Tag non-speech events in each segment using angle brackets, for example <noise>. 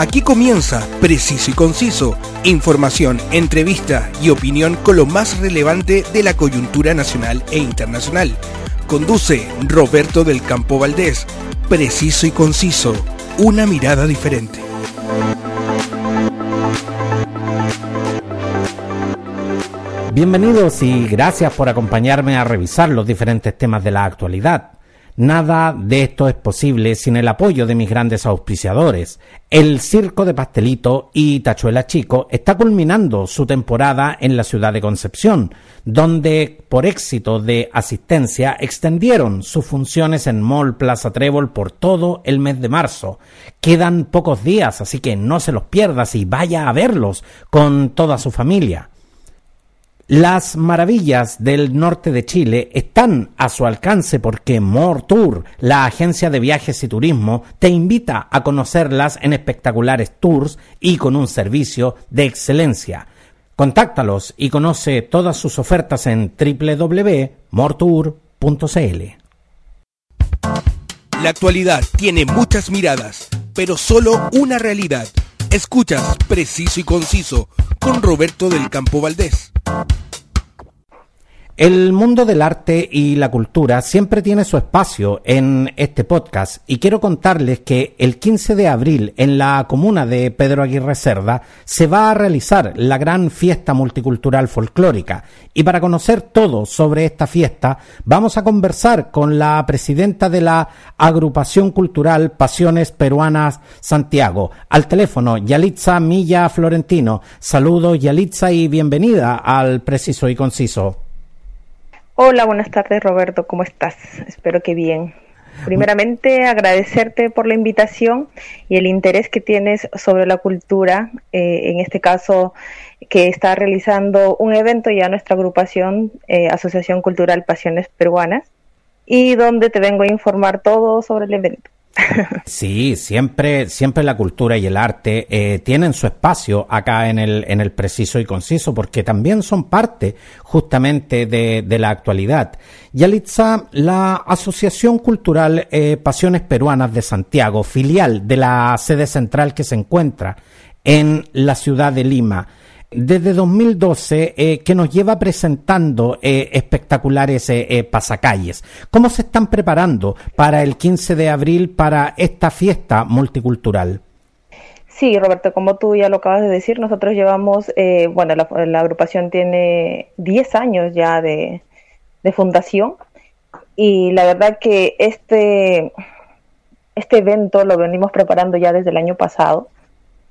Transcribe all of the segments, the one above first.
Aquí comienza Preciso y Conciso, información, entrevista y opinión con lo más relevante de la coyuntura nacional e internacional. Conduce Roberto del Campo Valdés. Preciso y Conciso, una mirada diferente. Bienvenidos y gracias por acompañarme a revisar los diferentes temas de la actualidad. Nada de esto es posible sin el apoyo de mis grandes auspiciadores. El Circo de Pastelito y Tachuela Chico está culminando su temporada en la ciudad de Concepción, donde, por éxito de asistencia, extendieron sus funciones en Mall Plaza Trébol por todo el mes de marzo. Quedan pocos días, así que no se los pierdas y vaya a verlos con toda su familia. Las maravillas del norte de Chile están a su alcance porque More Tour, la agencia de viajes y turismo, te invita a conocerlas en espectaculares tours y con un servicio de excelencia. Contáctalos y conoce todas sus ofertas en www.mortour.cl. La actualidad tiene muchas miradas, pero solo una realidad. Escuchas Preciso y Conciso con Roberto del Campo Valdés. El mundo del arte y la cultura siempre tiene su espacio en este podcast y quiero contarles que el 15 de abril en la comuna de Pedro Aguirre Cerda se va a realizar la gran fiesta multicultural folclórica y para conocer todo sobre esta fiesta vamos a conversar con la presidenta de la agrupación cultural Pasiones Peruanas Santiago al teléfono Yalitza Milla Florentino. Saludos Yalitza y bienvenida al Preciso y Conciso. Hola, buenas tardes Roberto, ¿cómo estás? Espero que bien. Primeramente, agradecerte por la invitación y el interés que tienes sobre la cultura, eh, en este caso que está realizando un evento ya nuestra agrupación, eh, Asociación Cultural Pasiones Peruanas, y donde te vengo a informar todo sobre el evento. Sí, siempre, siempre la cultura y el arte eh, tienen su espacio acá en el, en el preciso y conciso, porque también son parte justamente de, de la actualidad. Yalitza, la Asociación Cultural eh, Pasiones Peruanas de Santiago, filial de la sede central que se encuentra en la ciudad de Lima, desde 2012 eh, que nos lleva presentando eh, espectaculares eh, pasacalles. ¿Cómo se están preparando para el 15 de abril para esta fiesta multicultural? Sí, Roberto, como tú ya lo acabas de decir, nosotros llevamos, bueno, la, agrupación tiene 10 años ya de, de fundación y la verdad que este, este evento lo venimos preparando ya desde el año pasado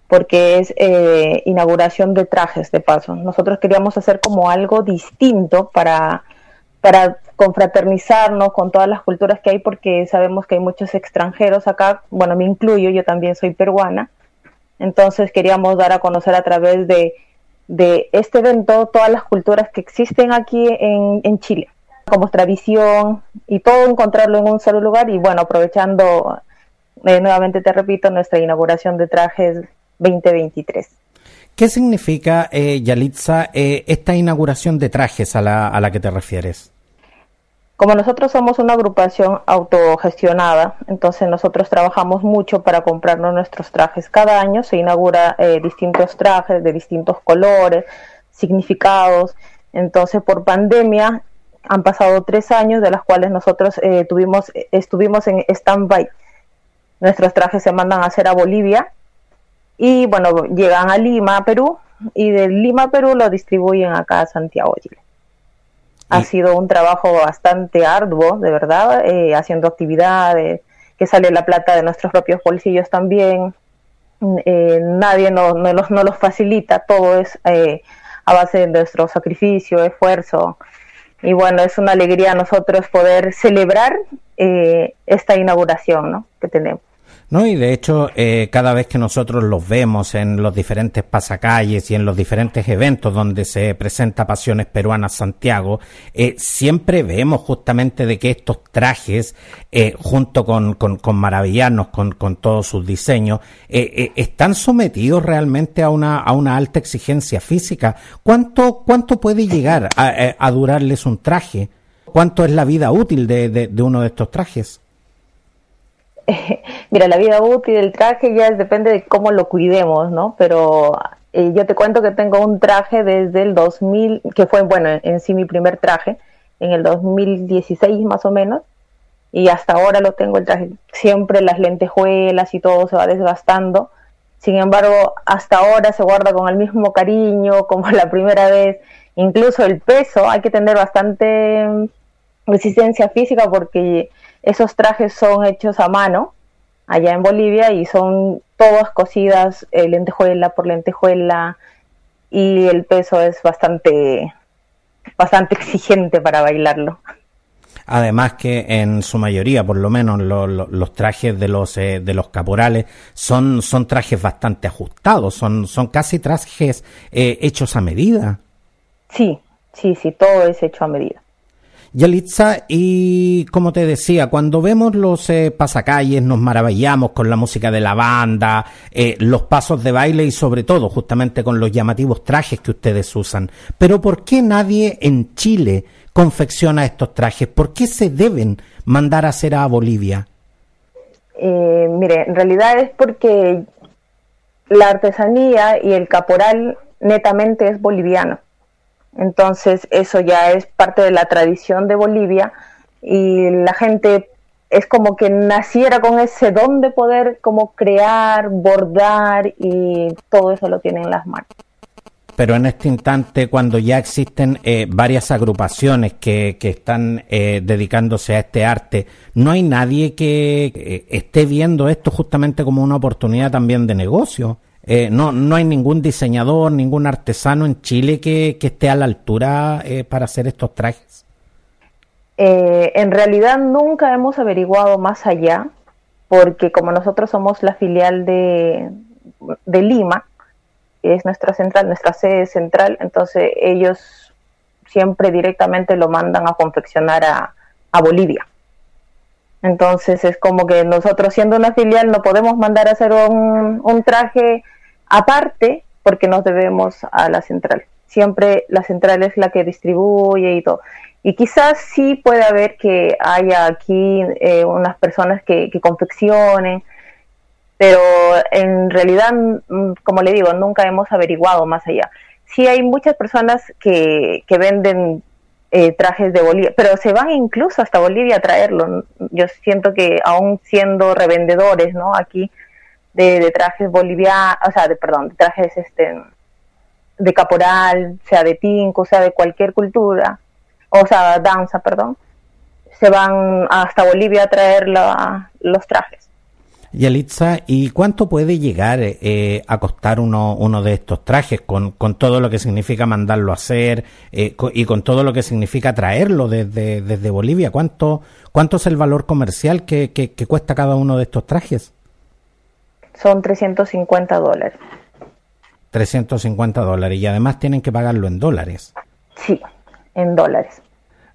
porque es eh, inauguración de trajes de paso. Nosotros queríamos hacer como algo distinto para, para confraternizarnos con todas las culturas que hay, porque sabemos que hay muchos extranjeros acá, bueno, me incluyo, yo también soy peruana, entonces queríamos dar a conocer a través de, de este evento todas las culturas que existen aquí en, en Chile, como tradición y todo encontrarlo en un solo lugar. Y bueno, aprovechando, eh, nuevamente te repito, nuestra inauguración de trajes 2023. ¿Qué significa, eh, Yalitza, eh, esta inauguración de trajes a la, a la que te refieres? Como nosotros somos una agrupación autogestionada, entonces nosotros trabajamos mucho para comprarnos nuestros trajes. Cada año se inaugura eh, distintos trajes de distintos colores, significados. Entonces, por pandemia han pasado tres años, de las cuales nosotros eh, tuvimos, estuvimos en stand-by. Nuestros trajes se mandan a hacer a Bolivia y bueno, llegan a Lima, Perú, y de Lima, Perú lo distribuyen acá a Santiago, Chile. Ha sido un trabajo bastante arduo, de verdad, eh, haciendo actividades, que sale la plata de nuestros propios bolsillos también. Eh, nadie nos no los, no los facilita, todo es eh, a base de nuestro sacrificio, esfuerzo. Y bueno, es una alegría a nosotros poder celebrar esta inauguración ¿no? que tenemos. No, y de hecho, eh, cada vez que nosotros los vemos en los diferentes pasacalles y en los diferentes eventos donde se presenta Pasiones Peruanas Santiago, eh, siempre vemos justamente de que estos trajes, eh, junto con, con, con maravillarnos con, con, todos sus diseños, están sometidos realmente a una, a una alta exigencia física. ¿Cuánto, cuánto puede llegar a, durarles un traje? ¿Cuánto es la vida útil de, de uno de estos trajes? <laughs> Mira, la vida útil del traje ya depende de cómo lo cuidemos, ¿no? Pero eh, yo te cuento que tengo un traje desde el 2000, que fue, bueno, en, sí mi primer traje, en el 2016 más o menos, y hasta ahora lo tengo el traje. Siempre las lentejuelas y todo se va desgastando. Sin embargo, hasta ahora se guarda con el mismo cariño <laughs> como la primera vez. Incluso el peso, hay que tener bastante mm, resistencia física porque esos trajes son hechos a mano allá en Bolivia y son todas cocidas eh, lentejuela por lentejuela y el peso es bastante bastante <laughs> exigente para bailarlo. Además que en su mayoría, por lo menos los trajes de los eh, de los caporales son son trajes bastante ajustados, son son casi trajes eh, hechos a medida. Sí, sí, sí, todo es hecho a medida. Yalitza, y como te decía, cuando vemos los eh, pasacalles nos maravillamos con la música de la banda, eh, los pasos de baile y sobre todo justamente con los llamativos trajes que ustedes usan. Pero ¿por qué nadie en Chile confecciona estos trajes? ¿Por qué se deben mandar a hacer a Bolivia? Eh, mire, en realidad es porque la artesanía y el caporal netamente es boliviano. Entonces eso ya es parte de la tradición de Bolivia y la gente es como que naciera con ese don de poder como crear, bordar y todo eso lo tienen en las manos. Pero en este instante, cuando ya existen eh, varias agrupaciones que, que están eh, dedicándose a este arte, ¿no hay nadie que eh, esté viendo esto justamente como una oportunidad también de negocio? Eh, no, no hay ningún diseñador, ningún artesano en Chile que, esté a la altura eh, para hacer estos trajes. Eh, en realidad nunca hemos averiguado más allá, porque como nosotros somos la filial de, de Lima, es nuestra central, nuestra sede central, entonces ellos siempre directamente lo mandan a confeccionar a, a Bolivia. Entonces es como que nosotros siendo una filial no podemos mandar a hacer un, un traje aparte porque nos debemos a la central. Siempre la central es la que distribuye y todo. Y quizás sí puede haber que haya aquí eh, unas personas que, confeccionen, pero en realidad, mm, como le digo, nunca hemos averiguado más allá. Sí hay muchas personas que, que venden eh, trajes de Bolivia, pero se van incluso hasta Bolivia a traerlo. Yo siento que aún siendo revendedores, ¿no? Aquí de, trajes bolivianos, o sea, de, perdón, de trajes este, de caporal, sea de tinco, sea de cualquier cultura, o sea, danza, perdón, se van hasta Bolivia a traer los trajes. Yalitza, ¿y cuánto puede llegar eh, a costar uno, uno de estos trajes con, con todo lo que significa mandarlo a hacer eh, y con todo lo que significa traerlo desde, desde Bolivia? ¿Cuánto, ¿Cuánto es el valor comercial que, que cuesta cada uno de estos trajes? Son 350 dólares. 350 dólares y además tienen que pagarlo en dólares. Sí, en dólares.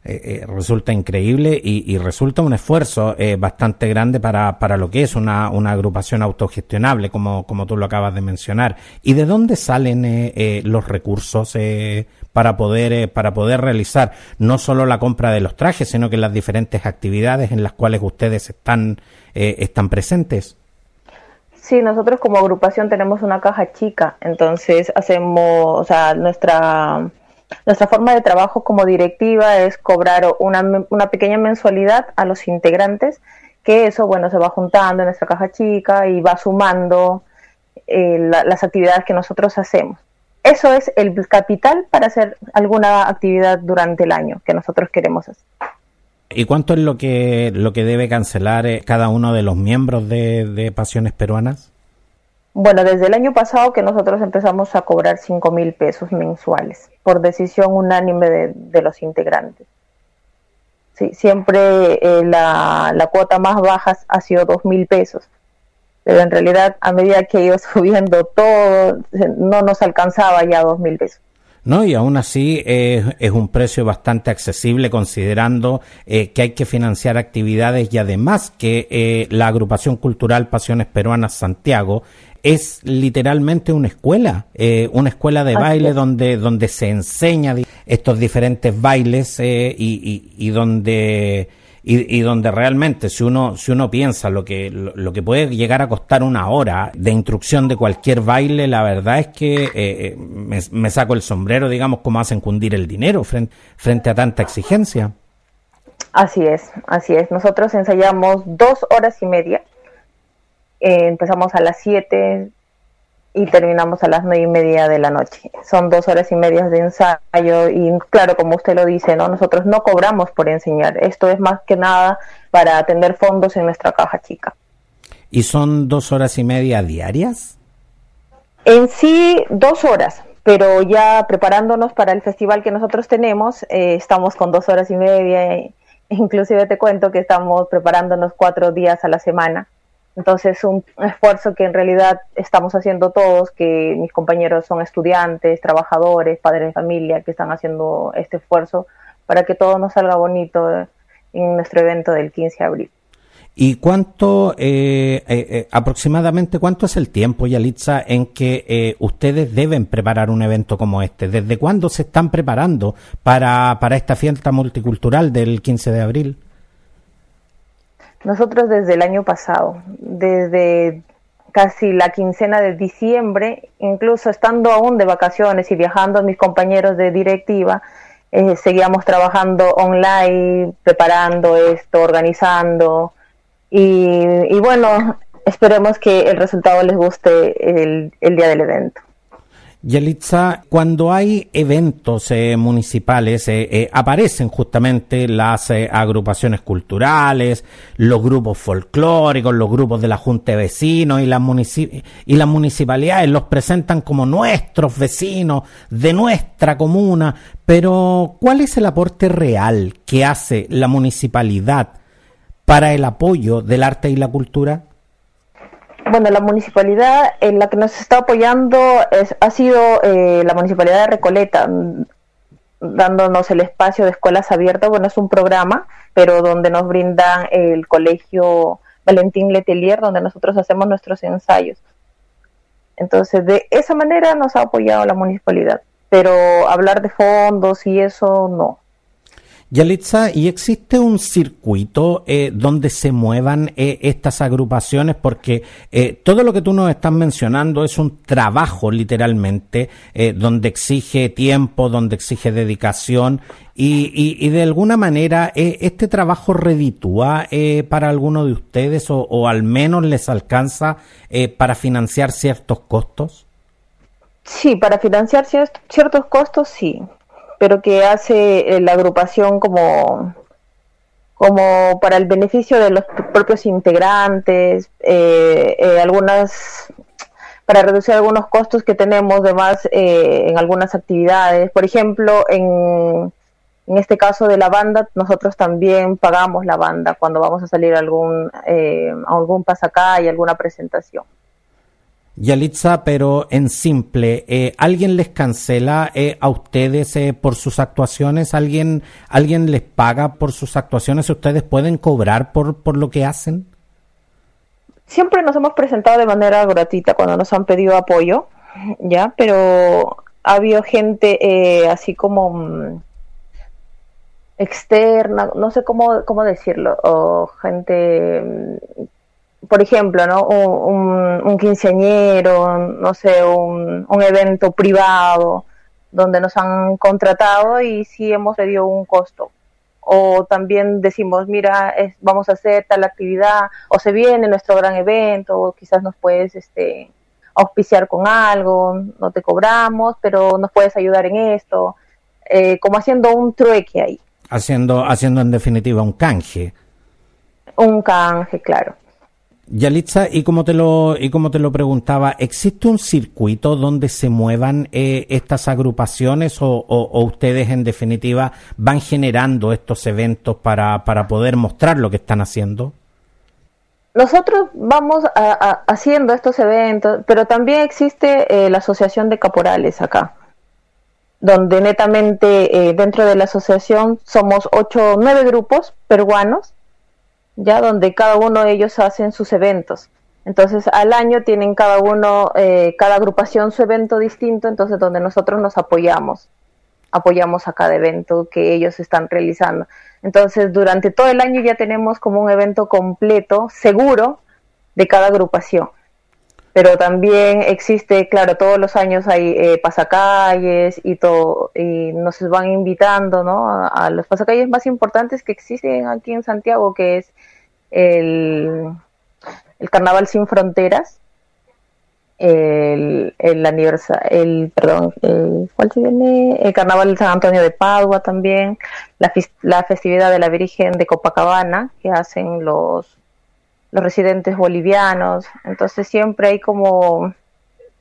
Eh, eh, resulta increíble y, resulta un esfuerzo eh, bastante grande para, para lo que es una, una agrupación autogestionable, como, como tú lo acabas de mencionar. ¿Y de dónde salen los recursos para, poder, para poder realizar no solo la compra de los trajes, sino que las diferentes actividades en las cuales ustedes están, están presentes? Sí, nosotros como agrupación tenemos una caja chica, entonces hacemos, o sea, nuestra, nuestra forma de trabajo como directiva es cobrar una, una pequeña mensualidad a los integrantes, que eso, bueno, se va juntando en nuestra caja chica y va sumando eh, las actividades que nosotros hacemos. Eso es el capital para hacer alguna actividad durante el año que nosotros queremos hacer. ¿Y cuánto es lo que, lo que debe cancelar eh, cada uno de los miembros de, Pasiones Peruanas? Bueno, desde el año pasado que nosotros empezamos a cobrar 5 mil pesos mensuales por decisión unánime de, los integrantes. Sí, siempre eh, la, la, cuota más baja ha sido 2 mil pesos, pero en realidad a medida que iba <laughs> subiendo todo, no nos alcanzaba ya 2 mil pesos. ¿No? Y aún así es un precio bastante accesible considerando eh, que hay que financiar actividades y además que eh, la agrupación cultural Pasiones Peruanas Santiago es literalmente una escuela, eh, una escuela de baile donde, donde se enseña estos diferentes bailes y, y, donde y, donde realmente si uno si uno piensa lo que lo, que puede llegar a costar una hora de instrucción de cualquier baile, la verdad es que eh, eh, me, saco el sombrero, digamos, cómo hacen cundir el dinero frente, a tanta exigencia. Así es, así es. Nosotros ensayamos dos horas y media. Eh, empezamos a las siete y terminamos a las nueve y media de la noche. Son dos horas y media de ensayo y claro, como usted lo dice, ¿no? Nosotros no cobramos por enseñar. Esto es más que nada para tener fondos en nuestra caja chica. ¿Y son dos horas y media diarias? En sí, dos horas, pero ya preparándonos para el festival que nosotros tenemos, eh, estamos con dos horas y media. Inclusive te cuento que estamos preparándonos cuatro días a la semana entonces, un esfuerzo que en realidad estamos haciendo todos, que mis compañeros son estudiantes, trabajadores, padres de familia, que están haciendo este esfuerzo para que todo nos salga bonito en nuestro evento del 15 de abril. ¿Y cuánto, eh, eh, eh, aproximadamente, cuánto es el tiempo, Yalitza, en que ustedes deben preparar un evento como este? ¿Desde cuándo se están preparando para, para esta fiesta multicultural del 15 de abril? Nosotros desde el año pasado, desde casi la quincena de diciembre, incluso estando aún de vacaciones y viajando mis compañeros de directiva, eh, seguíamos trabajando online, preparando esto, organizando y, bueno, esperemos que el resultado les guste el día del evento. Yelitza, cuando hay eventos eh, municipales, eh, eh, aparecen justamente las agrupaciones culturales, los grupos folclóricos, los grupos de la Junta de Vecinos y las, y las municipalidades los presentan como nuestros vecinos de nuestra comuna. Pero, ¿cuál es el aporte real que hace la municipalidad para el apoyo del arte y la cultura? Bueno, la municipalidad en la que nos está apoyando es, ha sido eh, la municipalidad de Recoleta, dándonos el espacio de escuelas abiertas. Bueno, es un programa, pero donde nos brindan el colegio Valentín Letelier, donde nosotros hacemos nuestros ensayos. Entonces, de esa manera nos ha apoyado la municipalidad, pero hablar de fondos y eso no. Yalitza, ¿y existe un circuito eh, donde se muevan eh, estas agrupaciones? Porque eh, todo lo que tú nos estás mencionando es un trabajo, literalmente, donde exige tiempo, donde exige dedicación y, de alguna manera este trabajo reditúa para alguno de ustedes o, o al menos les alcanza para financiar ciertos costos. Sí, para financiar ciertos costos, sí pero que hace eh, la agrupación como, como para el beneficio de los propios integrantes, eh, eh, algunas para reducir algunos costos que tenemos de más en algunas actividades. Por ejemplo, en, en este caso de la banda, nosotros también pagamos la banda cuando vamos a salir algún, a algún pasacalle, alguna presentación. Yalitza, pero en simple, eh, ¿alguien les cancela eh, a ustedes eh, por sus actuaciones? ¿Alguien, ¿Alguien les paga por sus actuaciones? ¿Ustedes pueden cobrar por, por lo que hacen? Siempre nos hemos presentado de manera gratuita cuando nos han pedido apoyo, ¿ya? Pero ha habido gente así como mm, externa, no sé cómo, cómo decirlo, o gente mm, por ejemplo, ¿no? Un, un quinceañero, no sé, un, un, evento privado donde nos han contratado y sí hemos pedido un costo. O también decimos, mira, vamos a hacer tal actividad, o se viene nuestro gran evento, o quizás nos puedes este, auspiciar con algo, no te cobramos, pero nos puedes ayudar en esto, eh, como haciendo un trueque ahí. Haciendo, haciendo en definitiva un canje. Un canje, claro. Yalitza, y como te lo y como te lo preguntaba, ¿existe un circuito donde se muevan eh, estas agrupaciones o, ustedes en definitiva van generando estos eventos para, para poder mostrar lo que están haciendo? Nosotros vamos haciendo estos eventos, pero también existe eh, la Asociación de Caporales acá, donde netamente eh, dentro de la asociación somos ocho, nueve grupos peruanos ya donde cada uno de ellos hacen sus eventos. Entonces al año tienen cada uno, eh, cada agrupación su evento distinto, entonces donde nosotros nos apoyamos apoyamos a cada evento que ellos están realizando. Entonces, durante todo el año ya tenemos como un evento completo, seguro, de cada agrupación. Pero también existe, claro, todos los años hay eh, pasacalles y todo, y nos van invitando, ¿no? A, los pasacalles más importantes que existen aquí en Santiago, que es el, el Carnaval Sin Fronteras, el, el aniversario, el, perdón, el, ¿cuál se viene? El Carnaval de San Antonio de Padua también, la, la festividad de la Virgen de Copacabana que hacen los, los residentes bolivianos, entonces siempre hay como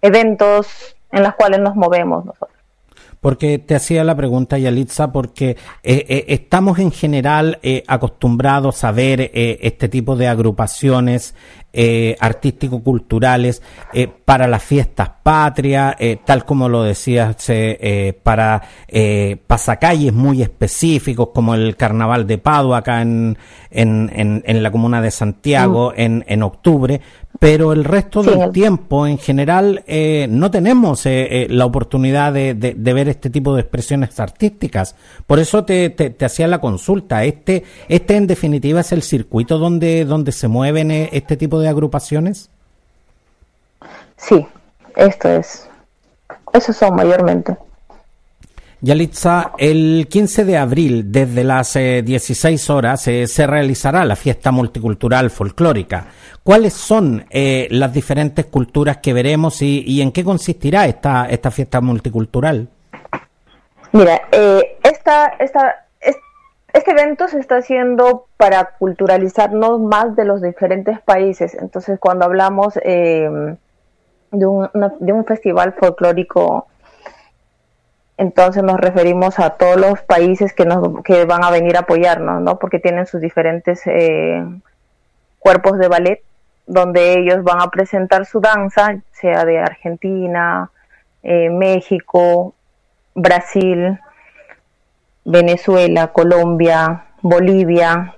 eventos en los cuales nos movemos nosotros. Porque te hacía la pregunta, Yalitza, porque eh, eh, estamos en general eh, acostumbrados a ver este tipo de agrupaciones artístico-culturales para las fiestas patrias, tal como lo decías, para pasacalles muy específicos, como el Carnaval de Padua acá en, en, en, la comuna de Santiago en, en octubre, pero el resto del tiempo en general eh, no tenemos eh, eh, la oportunidad de, de, ver este tipo de expresiones artísticas. Por eso te, te, hacía la consulta. Este, este en definitiva es el circuito donde, donde se mueven este tipo de agrupaciones. Sí, esto es. Esos son mayormente. Yalitza, el 15 de abril, desde las 16 horas, se realizará la fiesta multicultural folclórica. ¿Cuáles son eh, las diferentes culturas que veremos y, en qué consistirá esta, esta fiesta multicultural? Mira, eh, esta, esta, este evento se está haciendo para culturalizarnos más de los diferentes países. Entonces, cuando hablamos eh, de, un, de un festival folclórico, entonces nos referimos a todos los países que, nos, que van a venir a apoyarnos, ¿no? Porque tienen sus diferentes eh, cuerpos de ballet donde ellos van a presentar su danza, sea de Argentina, eh, México, Brasil, Venezuela, Colombia, Bolivia,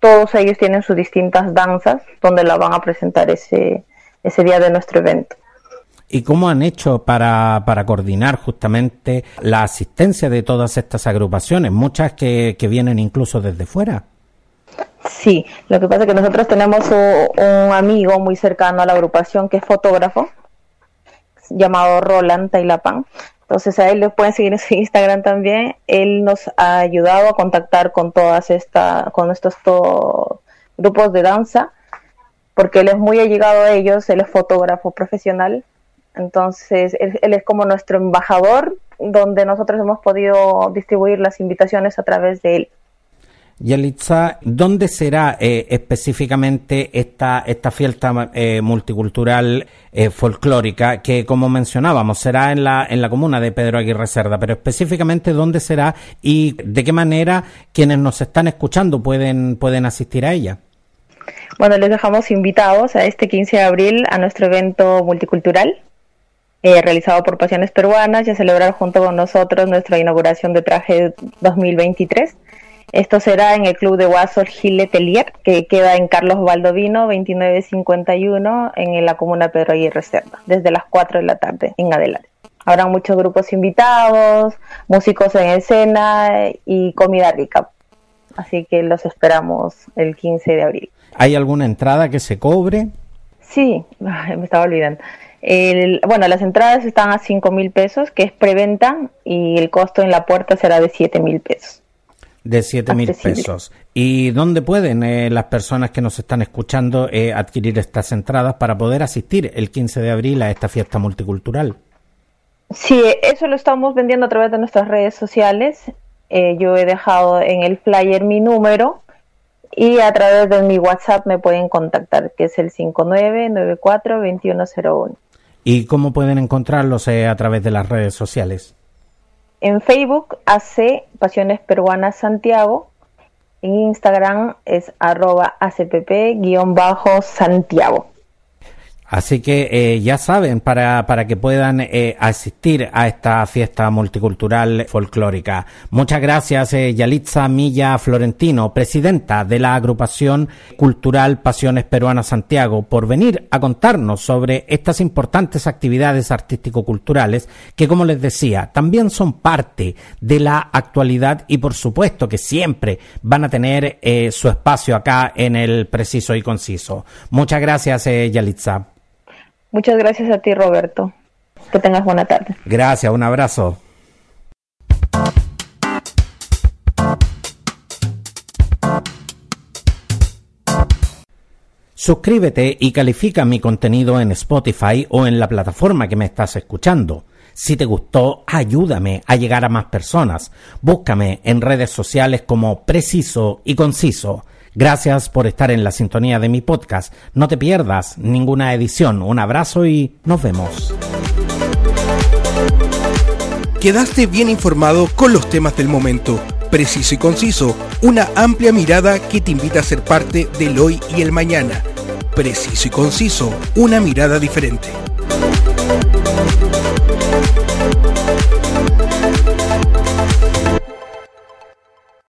todos ellos tienen sus distintas danzas donde la van a presentar ese, ese día de nuestro evento. ¿Y cómo han hecho para, para coordinar justamente la asistencia de todas estas agrupaciones, muchas que, que vienen incluso desde fuera? Sí, lo que pasa es que nosotros tenemos un, amigo muy cercano a la agrupación que es fotógrafo, llamado Roland Tailapan. Entonces a él le pueden seguir en su Instagram también. Él nos ha ayudado a contactar con todas estas, con estos grupos de danza, porque él es muy allegado a ellos, él es fotógrafo profesional. Entonces él es como nuestro embajador, donde nosotros hemos podido distribuir las invitaciones a través de él. Yalitza, ¿dónde será eh, específicamente esta, esta fiesta eh, multicultural eh, folclórica que, como mencionábamos, será en la, en la comuna de Pedro Aguirre Cerda? Pero específicamente, ¿dónde será y de qué manera quienes nos están escuchando pueden, pueden asistir a ella? Bueno, les dejamos invitados a este 15 de abril a nuestro evento multicultural realizado por Pasiones Peruanas y a celebrar junto con nosotros nuestra inauguración de traje 2023 esto será en el Club de Guasol Gile Telier, que queda en Carlos Baldovino 2951 en la comuna Pedro Aguirre Cerda, desde las 4 de la tarde en adelante. Habrá muchos grupos invitados, músicos en escena y comida rica. Así que los esperamos el 15 de abril. ¿Hay alguna entrada que se cobre? Sí, <laughs> me estaba olvidando. bueno, las entradas están a 5 mil pesos, que es preventa, y el costo en la puerta será de 7 mil pesos de siete mil pesos. ¿Y dónde pueden eh, las personas que nos están escuchando eh, adquirir estas entradas para poder asistir el 15 de abril a esta fiesta multicultural? Sí, eso lo estamos vendiendo a través de nuestras redes sociales. Eh, yo he dejado en el flyer mi número y a través de mi WhatsApp me pueden contactar, que es el 5994-2101. ¿Y cómo pueden encontrarlos a través de las redes sociales? En Facebook hace Pasiones Peruanas Santiago. En Instagram es arroba acpp-santiago. Así que eh, ya saben, para, para que puedan eh, asistir a esta fiesta multicultural folclórica. Muchas gracias, eh, Yalitza Milla Florentino, presidenta de la agrupación cultural Pasiones Peruanas Santiago, por venir a contarnos sobre estas importantes actividades artístico-culturales que, como les decía, también son parte de la actualidad y, por supuesto, que siempre van a tener eh, su espacio acá en el preciso y conciso. Muchas gracias, eh, Yalitza. Muchas gracias a ti, Roberto. Que tengas buena tarde. Gracias, un abrazo. Suscríbete y califica mi contenido en Spotify o en la plataforma que me estás escuchando. Si te gustó, ayúdame a llegar a más personas. Búscame en redes sociales como Preciso y Conciso. Gracias por estar en la sintonía de mi podcast. No te pierdas ninguna edición. Un abrazo y nos vemos. Quedaste bien informado con los temas del momento. Preciso y conciso. Una amplia mirada que te invita a ser parte del hoy y el mañana. Preciso y conciso. Una mirada diferente.